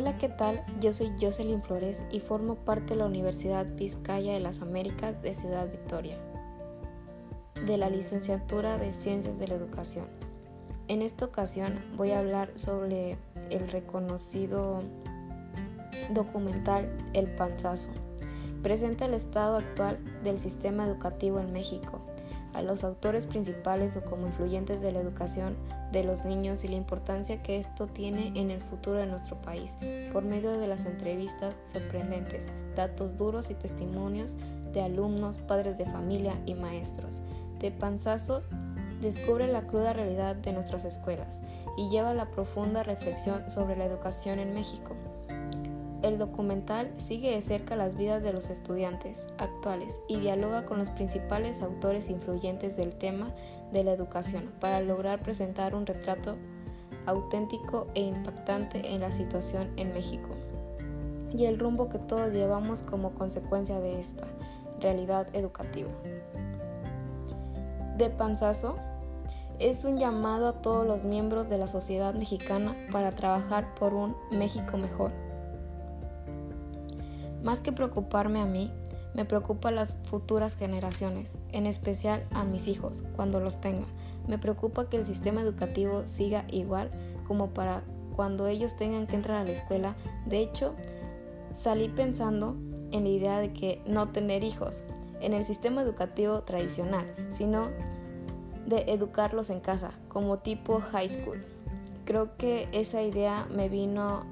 Hola, ¿qué tal? Yo soy Jocelyn Flores y formo parte de la Universidad Vizcaya de las Américas de Ciudad Victoria, de la licenciatura de Ciencias de la Educación. En esta ocasión voy a hablar sobre el reconocido documental El Panzazo. Presenta el estado actual del sistema educativo en México, a los autores principales o como influyentes de la educación de los niños y la importancia que esto tiene en el futuro de nuestro país, por medio de las entrevistas sorprendentes, datos duros y testimonios de alumnos, padres de familia y maestros. De panzazo descubre la cruda realidad de nuestras escuelas y lleva la profunda reflexión sobre la educación en México. El documental sigue de cerca las vidas de los estudiantes actuales y dialoga con los principales autores influyentes del tema de la educación para lograr presentar un retrato auténtico e impactante en la situación en México y el rumbo que todos llevamos como consecuencia de esta realidad educativa. De panzazo es un llamado a todos los miembros de la sociedad mexicana para trabajar por un México mejor más que preocuparme a mí, me preocupa las futuras generaciones, en especial a mis hijos, cuando los tenga. Me preocupa que el sistema educativo siga igual como para cuando ellos tengan que entrar a la escuela. De hecho, salí pensando en la idea de que no tener hijos en el sistema educativo tradicional, sino de educarlos en casa, como tipo high school. Creo que esa idea me vino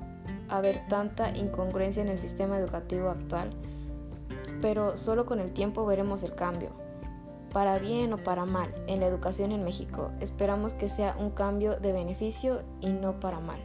haber tanta incongruencia en el sistema educativo actual, pero solo con el tiempo veremos el cambio, para bien o para mal, en la educación en México. Esperamos que sea un cambio de beneficio y no para mal.